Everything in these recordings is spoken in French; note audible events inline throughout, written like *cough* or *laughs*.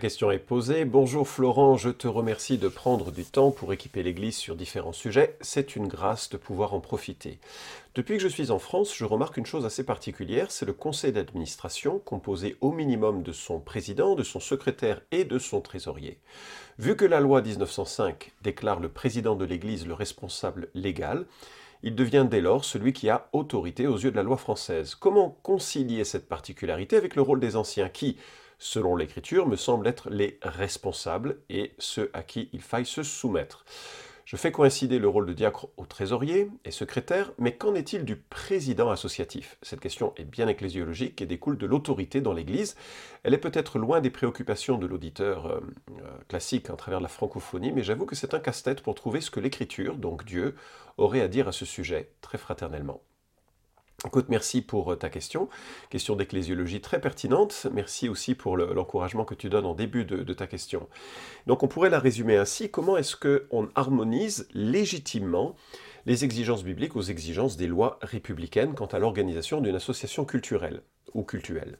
question est posée. Bonjour Florent, je te remercie de prendre du temps pour équiper l'Église sur différents sujets. C'est une grâce de pouvoir en profiter. Depuis que je suis en France, je remarque une chose assez particulière, c'est le conseil d'administration composé au minimum de son président, de son secrétaire et de son trésorier. Vu que la loi 1905 déclare le président de l'Église le responsable légal, il devient dès lors celui qui a autorité aux yeux de la loi française. Comment concilier cette particularité avec le rôle des anciens qui, selon l'Écriture, me semblent être les responsables et ceux à qui il faille se soumettre. Je fais coïncider le rôle de diacre au trésorier et secrétaire, mais qu'en est-il du président associatif? Cette question est bien ecclésiologique et découle de l'autorité dans l'Église. Elle est peut-être loin des préoccupations de l'auditeur euh, euh, classique à travers la francophonie, mais j'avoue que c'est un casse-tête pour trouver ce que l'Écriture, donc Dieu, aurait à dire à ce sujet, très fraternellement. Écoute, merci pour euh, ta question. Question d'ecclésiologie très pertinente. Merci aussi pour l'encouragement que tu donnes en début de, ta question. Donc on pourrait la résumer ainsi. Comment est-ce qu'on harmonise légitimement les exigences bibliques aux exigences des lois républicaines quant à l'organisation d'une association culturelle ou cultuelle?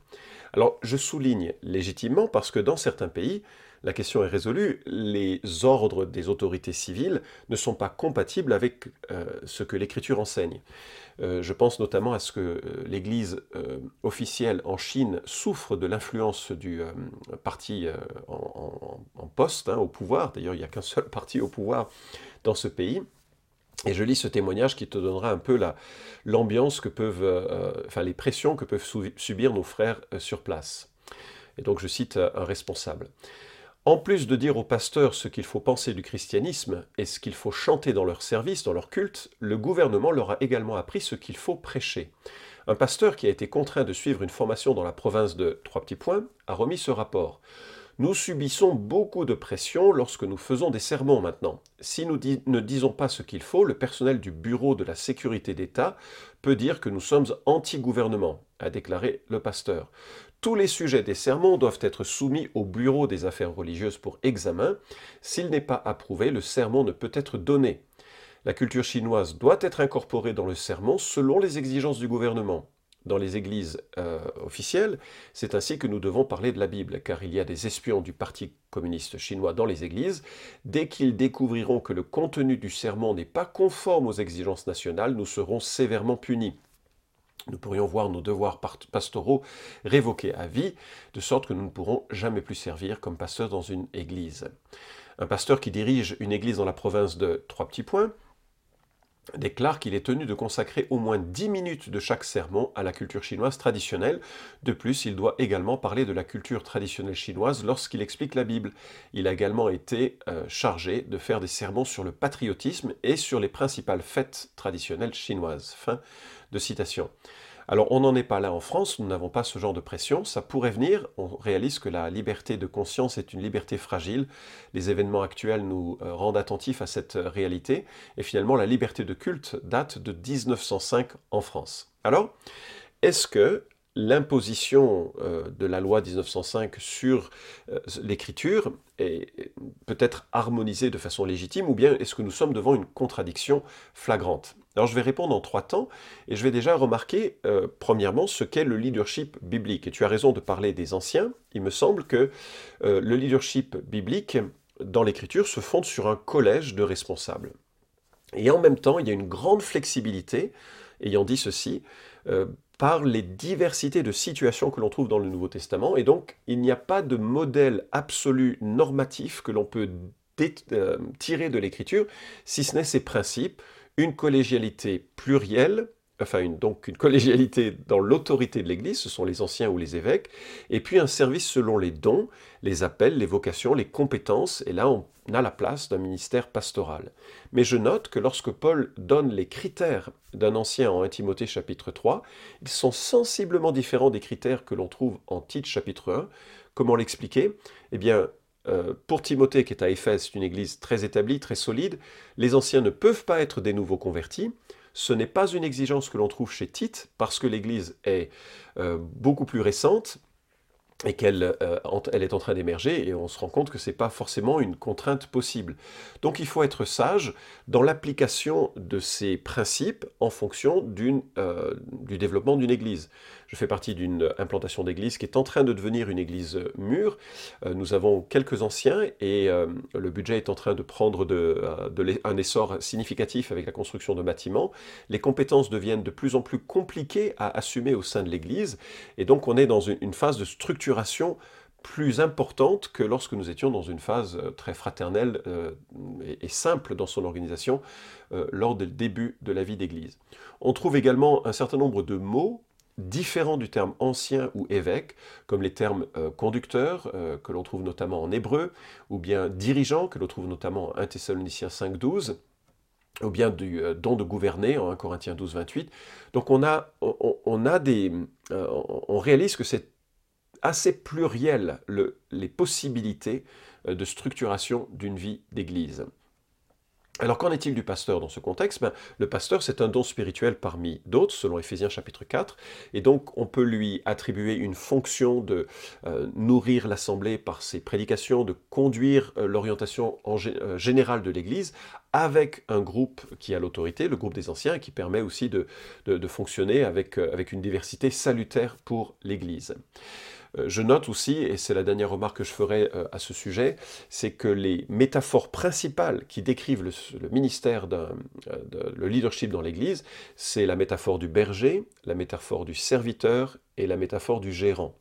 Alors je souligne légitimement parce que dans certains pays, la question est résolue, les ordres des autorités civiles ne sont pas compatibles avec euh, ce que l'Écriture enseigne. Euh, je pense notamment à ce que euh, l'Église officielle en Chine souffre de l'influence du parti en, poste, hein, au pouvoir. D'ailleurs, il n'y a qu'un seul parti au pouvoir dans ce pays. Et je lis ce témoignage qui te donnera un peu l'ambiance que peuvent, enfin les pressions que peuvent subir nos frères sur place. Et donc je cite un responsable. En plus de dire aux pasteurs ce qu'il faut penser du christianisme et ce qu'il faut chanter dans leur service, dans leur culte, le gouvernement leur a également appris ce qu'il faut prêcher. Un pasteur qui a été contraint de suivre une formation dans la province de Trois Petits Points a remis ce rapport. Nous subissons beaucoup de pression lorsque nous faisons des sermons maintenant. Si nous ne disons pas ce qu'il faut, le personnel du Bureau de la sécurité d'État peut dire que nous sommes anti-gouvernement, a déclaré le pasteur. Tous les sujets des sermons doivent être soumis au bureau des affaires religieuses pour examen. S'il n'est pas approuvé, le sermon ne peut être donné. La culture chinoise doit être incorporée dans le sermon selon les exigences du gouvernement. Dans les églises euh, officielles, c'est ainsi que nous devons parler de la Bible, car il y a des espions du Parti communiste chinois dans les églises. Dès qu'ils découvriront que le contenu du sermon n'est pas conforme aux exigences nationales, nous serons sévèrement punis nous pourrions voir nos devoirs pastoraux révoqués à vie, de sorte que nous ne pourrons jamais plus servir comme pasteur dans une église. Un pasteur qui dirige une église dans la province de Trois Petits Points déclare qu'il est tenu de consacrer au moins 10 minutes de chaque sermon à la culture chinoise traditionnelle. De plus, il doit également parler de la culture traditionnelle chinoise lorsqu'il explique la Bible. Il a également été euh, chargé de faire des sermons sur le patriotisme et sur les principales fêtes traditionnelles chinoises. Fin de citation. Alors on n'en est pas là en France, nous n'avons pas ce genre de pression, ça pourrait venir, on réalise que la liberté de conscience est une liberté fragile, les événements actuels nous euh, rendent attentifs à cette euh, réalité, et finalement la liberté de culte date de 1905 en France. Alors, est-ce que l'imposition euh, de la loi 1905 sur l'écriture est peut-être harmonisée de façon légitime ou bien est-ce que nous sommes devant une contradiction flagrante? Alors je vais répondre en trois temps, et je vais déjà remarquer, euh, premièrement, ce qu'est le leadership biblique. Et tu as raison de parler des anciens. Il me semble que euh, le leadership biblique, dans l'Écriture, se fonde sur un collège de responsables. Et en même temps, il y a une grande flexibilité, ayant dit ceci, euh, par les diversités de situations que l'on trouve dans le Nouveau Testament. Et donc, il n'y a pas de modèle absolu normatif que l'on peut tirer de l'Écriture, si ce n'est ses principes une collégialité plurielle, enfin donc une collégialité dans l'autorité de l'Église, ce sont les anciens ou les évêques, et puis un service selon les dons, les appels, les vocations, les compétences, et là on a la place d'un ministère pastoral. Mais je note que lorsque Paul donne les critères d'un ancien en 1 Timothée chapitre 3, ils sont sensiblement différents des critères que l'on trouve en Tite chapitre 1. Comment l'expliquer? Eh bien, euh, pour Timothée qui est à Éphèse, c'est une église très établie, très solide, les anciens ne peuvent pas être des nouveaux convertis. Ce n'est pas une exigence que l'on trouve chez Tite, parce que l'église est euh, beaucoup plus récente. et qu'elle euh, est en train d'émerger et on se rend compte que ce n'est pas forcément une contrainte possible. Donc il faut être sage dans l'application de ces principes en fonction euh, du développement d'une église. Je fais partie d'une implantation d'église qui est en train de devenir une église mûre. Euh, nous avons quelques anciens et le budget est en train de prendre de, un essor significatif avec la construction de bâtiments. Les compétences deviennent de plus en plus compliquées à assumer au sein de l'église et donc on est dans une phase de structure plus importante que lorsque nous étions dans une phase euh, très fraternelle euh, et, simple dans son organisation euh, lors du début de la vie d'Église. On trouve également un certain nombre de mots différents du terme ancien ou évêque, comme les termes conducteur, que l'on trouve notamment en hébreu, ou bien dirigeant, que l'on trouve notamment en 1 Thessaloniciens 5.12, ou bien du don de gouverner en 1 Corinthiens 12, 28. Donc on a, on, a des, on réalise que c'est assez pluriel les possibilités euh, de structuration d'une vie d'Église. Alors qu'en est-il du pasteur dans ce contexte? Ben, Le pasteur, c'est un don spirituel parmi d'autres, selon Éphésiens chapitre 4, et donc on peut lui attribuer une fonction de euh, nourrir l'Assemblée par ses prédications, de conduire euh, l'orientation générale de l'Église avec un groupe qui a l'autorité, le groupe des anciens, qui permet aussi de, fonctionner avec une diversité salutaire pour l'Église. Euh, je note aussi, et c'est la dernière remarque que je ferai euh, à ce sujet, c'est que les métaphores principales qui décrivent le, ministère, euh, le leadership dans l'Église, c'est la métaphore du berger, la métaphore du serviteur et la métaphore du gérant.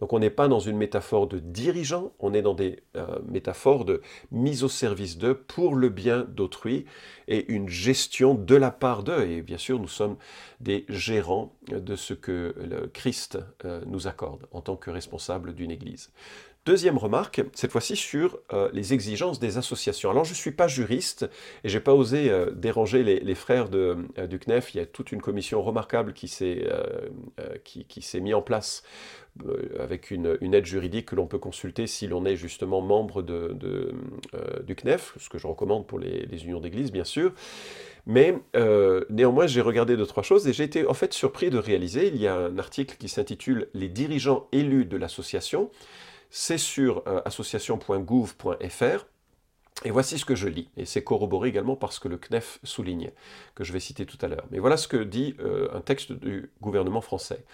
Donc on n'est pas dans une métaphore de dirigeant, on est dans des euh, métaphores de mise au service d'eux pour le bien d'autrui et une gestion de la part d'eux. Et bien sûr, nous sommes des gérants de ce que le Christ euh, nous accorde en tant que responsable d'une Église. Deuxième remarque, cette fois-ci sur euh, les exigences des associations. Alors je ne suis pas juriste et j'ai pas osé euh, déranger les, frères euh, du CNEF. Il y a toute une commission remarquable qui s'est qui, qui mise en place avec une, aide juridique que l'on peut consulter si l'on est justement membre du CNEF, ce que je recommande pour les, les unions d'église bien sûr. Mais néanmoins, j'ai regardé deux, trois choses et j'ai été en fait surpris de réaliser, il y a un article qui s'intitule Les dirigeants élus de l'association c'est sur euh, association.gouv.fr. Et voici ce que je lis, et c'est corroboré également par ce que le CNEF souligne, que je vais citer tout à l'heure. Mais voilà ce que dit euh, un texte du gouvernement français.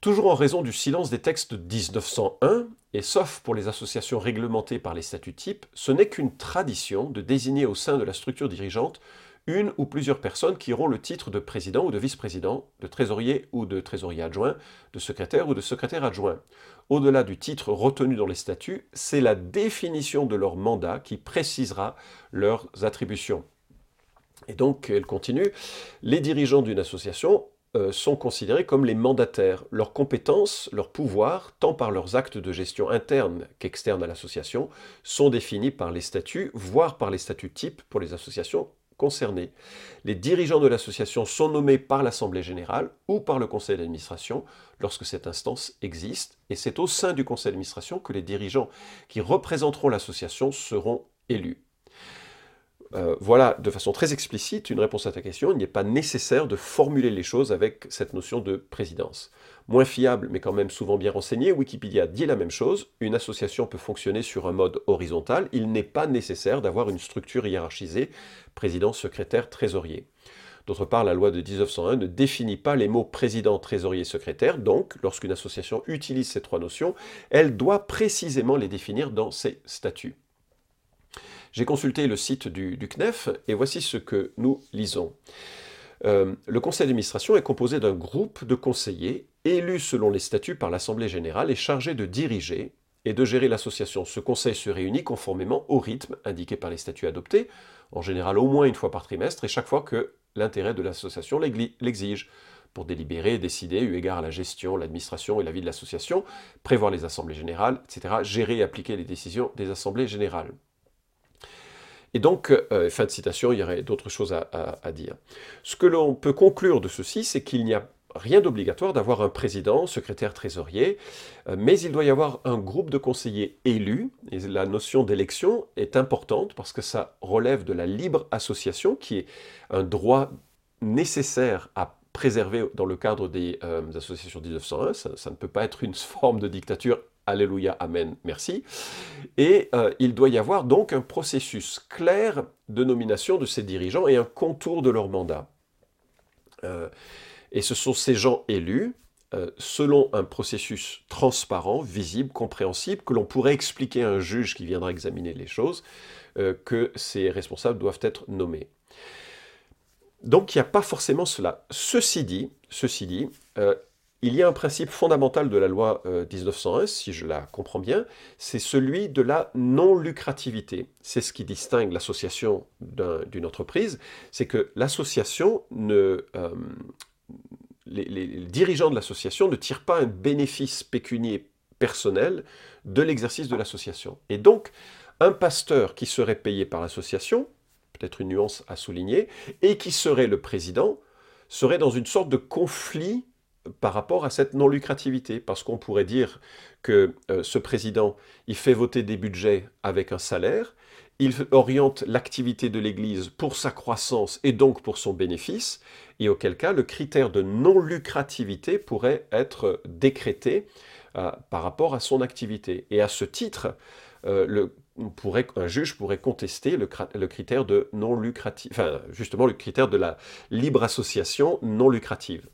Toujours en raison du silence des textes de 1901, et sauf pour les associations réglementées par les statuts types, ce n'est qu'une tradition de désigner au sein de la structure dirigeante une ou plusieurs personnes qui auront le titre de président ou de vice-président, de trésorier ou de trésorier adjoint, de secrétaire ou de secrétaire adjoint. Au-delà du titre retenu dans les statuts, c'est la définition de leur mandat qui précisera leurs attributions. Et donc, elle continue, les dirigeants d'une association euh, sont considérés comme les mandataires. Leurs compétences, leurs pouvoirs, tant par leurs actes de gestion interne qu'externe à l'association, sont définis par les statuts, voire par les statuts types pour les associations Les dirigeants de l'association sont nommés par l'Assemblée générale ou par le conseil d'administration lorsque cette instance existe, et c'est au sein du conseil d'administration que les dirigeants qui représenteront l'association seront élus. Euh, voilà de façon très explicite une réponse à ta question. Il n'est pas nécessaire de formuler les choses avec cette notion de présidence moins fiable mais quand même souvent bien renseigné, Wikipédia dit la même chose. Une association peut fonctionner sur un mode horizontal. Il n'est pas nécessaire d'avoir une structure hiérarchisée, président, secrétaire, trésorier. D'autre part, la loi de 1901 ne définit pas les mots président, trésorier, secrétaire, donc lorsqu'une association utilise ces trois notions, elle doit précisément les définir dans ses statuts. J'ai consulté le site du, CNEF et voici ce que nous lisons. Euh, le conseil d'administration est composé d'un groupe de conseillers élus selon les statuts par l'Assemblée générale et chargés de diriger et de gérer l'association. Ce conseil se réunit conformément au rythme indiqué par les statuts adoptés, en général au moins une fois par trimestre et chaque fois que l'intérêt de l'association l'exige, pour délibérer, décider, eu égard à la gestion, l'administration et la vie de l'association, prévoir les assemblées générales, etc., gérer et appliquer les décisions des assemblées générales. Et donc, euh, fin de citation, il y aurait d'autres choses à, dire. Ce que l'on peut conclure de ceci, c'est qu'il n'y a rien d'obligatoire d'avoir un président, secrétaire, trésorier, euh, mais il doit y avoir un groupe de conseillers élus, la notion d'élection est importante parce que ça relève de la libre association, qui est un droit nécessaire à préservé dans le cadre des associations 1901, ça, ça, ne peut pas être une *laughs* forme de dictature Alléluia, Amen, merci. Et euh, il doit y avoir donc un processus clair de nomination de ces dirigeants et un contour de leur mandat. Euh, et ce sont ces gens élus, euh, selon un processus transparent, visible, compréhensible, que l'on pourrait expliquer à un juge qui viendra examiner les choses, que ces responsables doivent être nommés. Donc il n'y a pas forcément cela. Ceci dit, ceci dit il y a un principe fondamental de la loi 1901, euh, si je la comprends bien, c'est celui de la non-lucrativité. C'est ce qui distingue l'association d'une entreprise, c'est que l'association. Euh, les, dirigeants de l'association ne tirent pas un bénéfice pécunier personnel de l'exercice de l'association. Et donc, un pasteur qui serait payé par l'association, peut-être une nuance à souligner, et qui serait le président, serait dans une sorte de conflit par rapport à cette non-lucrativité, parce qu'on pourrait dire que euh, ce président, il fait voter des budgets avec un salaire, il oriente l'activité de l'Église pour sa croissance et donc pour son bénéfice, et auquel cas le critère de non-lucrativité pourrait être décrété euh, par rapport à son activité. Et à ce titre, euh, un juge pourrait contester le, critère de non lucrative, enfin justement le critère de la libre association non lucrative.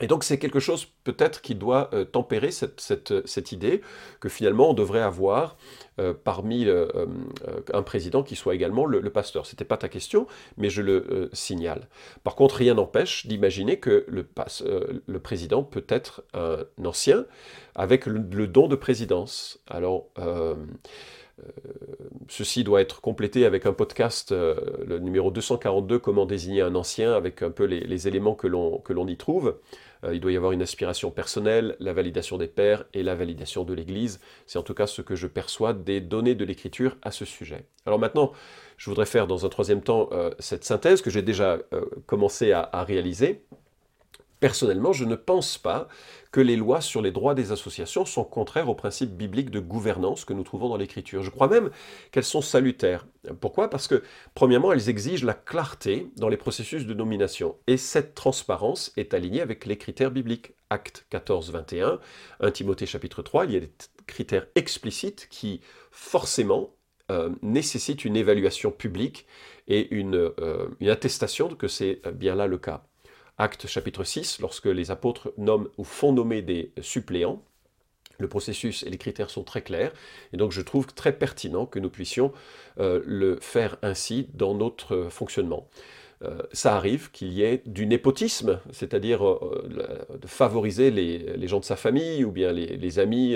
Et donc c'est quelque chose peut-être qui doit euh, tempérer cette, idée que finalement on devrait avoir euh, parmi euh, un président qui soit également le, pasteur. Ce n'était pas ta question, mais je le signale. Par contre, rien n'empêche d'imaginer que le, président peut être un ancien avec le, le don de présidence. Alors euh, ceci doit être complété avec un podcast, euh, le numéro 242, comment désigner un ancien, avec un peu les, éléments que l'on y trouve. Euh, il doit y avoir une aspiration personnelle, la validation des pères et la validation de l'Église. C'est en tout cas ce que je perçois des données de l'Écriture à ce sujet. Alors maintenant, je voudrais faire dans un troisième temps cette synthèse que j'ai déjà commencé à réaliser. Personnellement, je ne pense pas que les lois sur les droits des associations sont contraires aux principes bibliques de gouvernance que nous trouvons dans l'Écriture. Je crois même qu'elles sont salutaires. Pourquoi? Parce que, premièrement, elles exigent la clarté dans les processus de nomination. Et cette transparence est alignée avec les critères bibliques. Acte 14, 21, 1 Timothée chapitre 3, il y a des critères explicites qui, forcément, euh, nécessitent une évaluation publique et une, euh, une attestation que c'est bien là le cas. Acte chapitre 6, lorsque les apôtres nomment ou font nommer des suppléants, le processus et les critères sont très clairs, et donc je trouve très pertinent que nous puissions euh, le faire ainsi dans notre fonctionnement. Euh, ça arrive qu'il y ait du népotisme, c'est-à-dire euh, de favoriser les, gens de sa famille ou bien les, amis,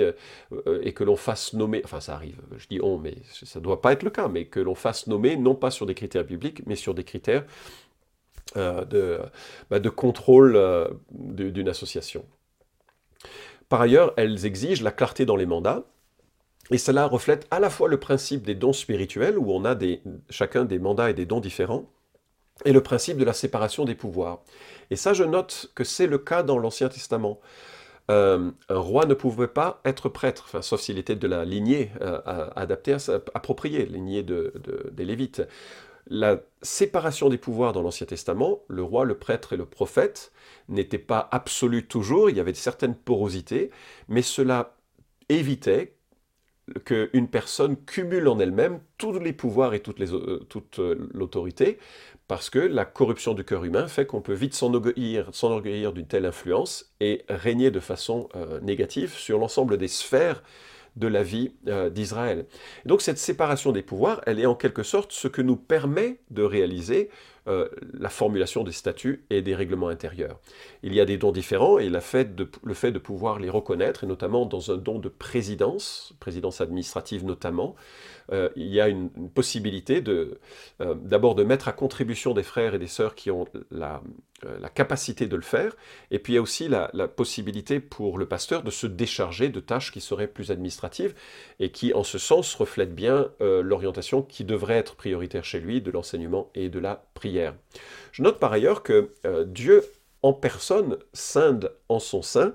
et que l'on fasse nommer, enfin ça arrive, je dis on, mais ça ne doit pas être le cas, mais que l'on fasse nommer non pas sur des critères bibliques, mais sur des critères de, bah, de, contrôle euh, d'une association. Par ailleurs, elles exigent la clarté dans les mandats, et cela reflète à la fois le principe des dons spirituels, où on a chacun des mandats et des dons différents, et le principe de la séparation des pouvoirs. Et ça, je note que c'est le cas dans l'Ancien Testament. Euh, un roi ne pouvait pas être prêtre, sauf s'il était de la lignée adaptée, appropriée, lignée de, des Lévites la séparation des pouvoirs dans l'Ancien Testament, le roi, le prêtre et le prophète, n'était pas absolue toujours, il y avait certaines porosités, mais cela évitait qu'une personne cumule en elle-même tous les pouvoirs et toute euh, euh, l'autorité, parce que la corruption du cœur humain fait qu'on peut vite s'enorgueillir d'une telle influence et régner de façon euh, négative sur l'ensemble des sphères de la vie euh, d'Israël. Donc cette séparation des pouvoirs, elle est en quelque sorte ce que nous permet de réaliser euh, la formulation des statuts et des règlements intérieurs. Il y a des dons différents et le fait de pouvoir les reconnaître, et notamment dans un don de présidence, présidence administrative notamment, euh, il y a une, possibilité euh, d'abord de mettre à contribution des frères et des sœurs qui ont la, capacité de le faire, et puis il y a aussi la, possibilité pour le pasteur de se décharger de tâches qui seraient plus administratives et qui, en ce sens, reflètent bien l'orientation qui devrait être prioritaire chez lui de l'enseignement et de la prière. Je note par ailleurs que euh, Dieu en personne scinde en son sein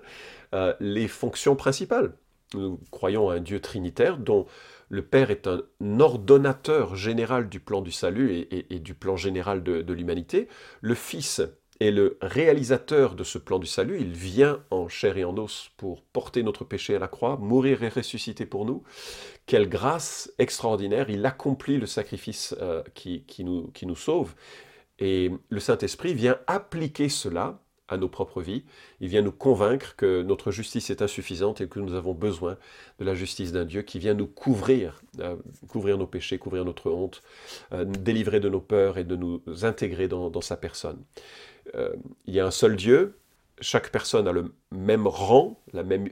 euh, les fonctions principales. Nous croyons à un Dieu trinitaire dont le Père est un ordonnateur général du plan du salut et, du plan général de, l'humanité. Le Fils est le réalisateur de ce plan du salut. Il vient en chair et en os pour porter notre péché à la croix, mourir et ressusciter pour nous. Quelle grâce extraordinaire. Il accomplit le sacrifice euh, qui, nous, qui nous sauve. Et le Saint-Esprit vient appliquer cela à nos propres vies. Il vient nous convaincre que notre justice est insuffisante et que nous avons besoin de la justice d'un Dieu qui vient nous couvrir, euh, couvrir nos péchés, couvrir notre honte, euh, nous délivrer de nos peurs et de nous intégrer dans, sa personne. Euh, il y a un seul Dieu, chaque personne a le même rang, la même,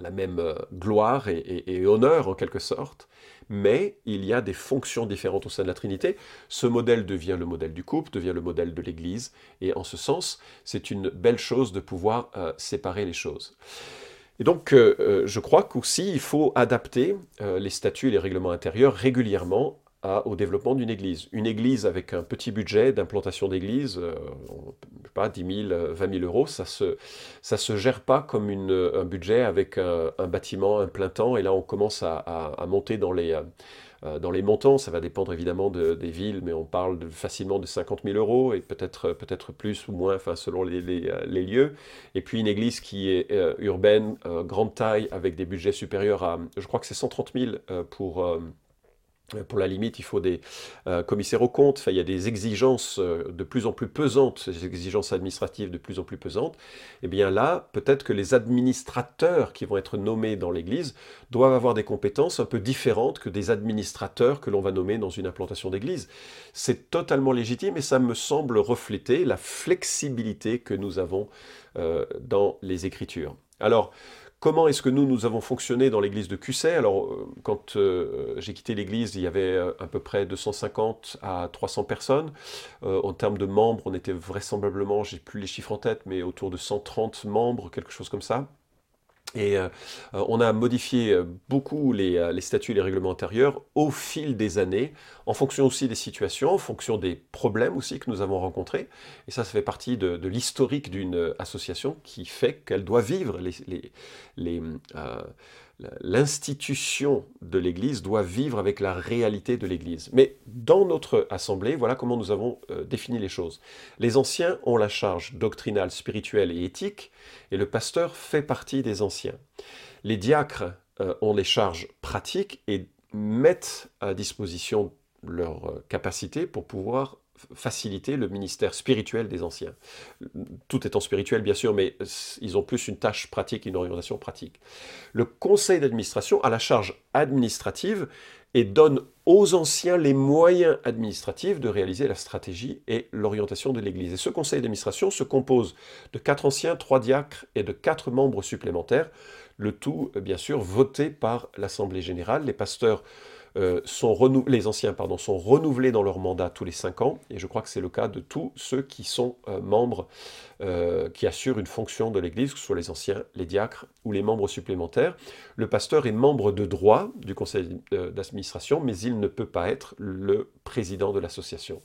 la même gloire et honneur en quelque sorte mais il y a des fonctions différentes au sein de la Trinité. Ce modèle devient le modèle du couple, devient le modèle de l'Église, et en ce sens, c'est une belle chose de pouvoir euh, séparer les choses. Et donc, euh, euh, je crois qu'aussi, il faut adapter les statuts et les règlements intérieurs régulièrement au développement d'une église. Une église avec un petit budget d'implantation d'église, euh, pas, 10 000, 20 000 euros, ça se, ça se gère pas comme un budget avec un, bâtiment, un plein temps, et là on commence à, à, monter dans les, euh, dans les montants, ça va dépendre évidemment des villes, mais on parle facilement de 50 000 euros, et peut-être peut-être plus ou moins, enfin, selon les, les, les, lieux. Et puis une église qui est euh, urbaine, grande taille, avec des budgets supérieurs à, je crois que c'est 130 000 pour pour la limite, il faut des euh, commissaires aux comptes. il y a des exigences euh, de plus en plus pesantes, des exigences administratives de plus en plus pesantes. Et eh bien là, peut-être que les administrateurs qui vont être nommés dans l'Église doivent avoir des compétences un peu différentes que des administrateurs que l'on va nommer dans une implantation d'Église. C'est totalement légitime et ça me semble refléter la flexibilité que nous avons euh, dans les Écritures. Alors, Comment est-ce que nous, nous avons fonctionné dans l'église de Cusset? Alors, euh, quand euh, j'ai quitté l'église, il y avait euh, à peu près 250 à 300 personnes. en termes de membres, on était vraisemblablement, j'ai plus les chiffres en tête, mais autour de 130 membres, quelque chose comme ça. Et euh, euh, on a modifié euh, beaucoup les, statuts et les règlements intérieurs au fil des années, en fonction aussi des situations, en fonction des problèmes aussi que nous avons rencontrés. Et ça, ça fait partie de, l'historique d'une association qui fait qu'elle doit vivre les, les, l'institution de l'Église doit vivre avec la réalité de l'Église. Mais dans notre assemblée, voilà comment nous avons euh, défini les choses. Les anciens ont la charge doctrinale, spirituelle et éthique, et le pasteur fait partie des anciens. Les diacres euh, ont les charges pratiques et mettent à disposition leurs euh, capacités pour pouvoir faciliter le ministère spirituel des anciens. Tout étant spirituel, bien sûr, mais ils ont plus une tâche pratique, une orientation pratique. Le conseil d'administration a la charge administrative et donne aux anciens les moyens administratifs de réaliser la stratégie et l'orientation de l'Église. Et ce conseil d'administration se compose de quatre anciens, trois diacres et de quatre membres supplémentaires, le tout, bien sûr, voté par l'Assemblée générale. Les pasteurs euh, les anciens sont renouvelés dans leur mandat tous les cinq ans, et je crois que c'est le cas de tous ceux qui sont euh, membres, euh, qui assurent une fonction de l'Église, que ce soit les anciens, les diacres ou les membres supplémentaires. Le pasteur est membre de droit du conseil d'administration, mais il ne peut pas être le président de l'association.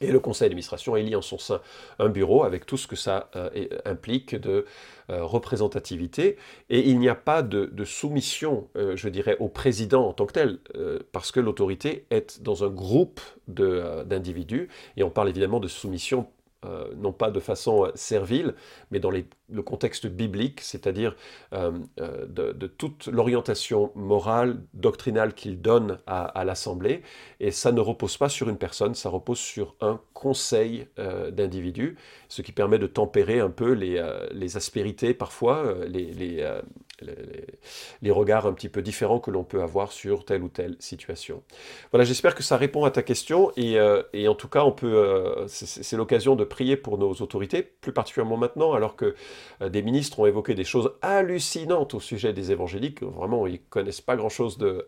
Et le conseil d'administration élit en son sein un bureau avec tout ce que ça euh, implique de euh, représentativité. Et il n'y a pas de, soumission, euh, je dirais, au président en tant que tel, parce que l'autorité est dans un groupe d'individus. Et on parle évidemment de soumission euh, non pas de façon euh, servile, mais dans le contexte biblique, c'est-à-dire euh, de, toute l'orientation morale, doctrinale qu'il donne à, l'Assemblée. Et ça ne repose pas sur une personne, ça repose sur un conseil d'individus, ce qui permet de tempérer un peu les, aspérités parfois, les, les, regards un petit peu différents que l'on peut avoir sur telle ou telle situation. Voilà, j'espère que ça répond à ta question et, euh, en tout cas, on peut, euh, c'est l'occasion de prier pour nos autorités, plus particulièrement maintenant, alors que euh, des ministres ont évoqué des choses hallucinantes au sujet des évangéliques. Vraiment, ils connaissent pas grand-chose de,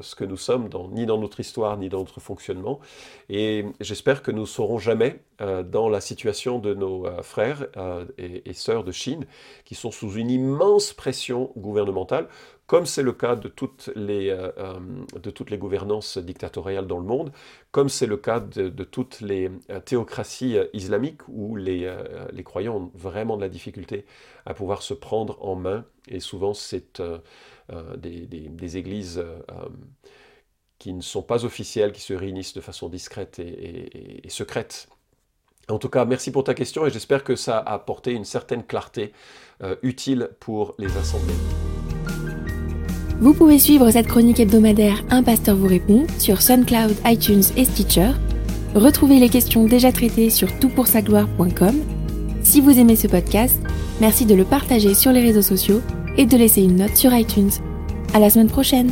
ce que nous sommes, ni dans notre histoire, ni dans notre fonctionnement. Et j'espère que nous ne saurons jamais dans la situation de nos frères et, et sœurs de Chine, qui sont sous une immense pression gouvernementale, comme c'est le cas de toutes, les, euh, euh, de toutes les gouvernances dictatoriales dans le monde, comme c'est le cas de, toutes les euh, théocraties islamiques où les, les, croyants ont vraiment de la difficulté à pouvoir se prendre en main, et souvent c'est des, des, églises qui ne sont pas officielles, qui se réunissent de façon discrète et secrète En tout cas, merci pour ta question et j'espère que ça a apporté une certaine clarté euh, utile pour les assemblées. Vous pouvez suivre cette chronique hebdomadaire Un pasteur vous répond sur SoundCloud, iTunes et Stitcher. Retrouvez les questions déjà traitées sur toutpoursagloire.com. Si vous aimez ce podcast, merci de le partager sur les réseaux sociaux et de laisser une note sur iTunes. À la semaine prochaine!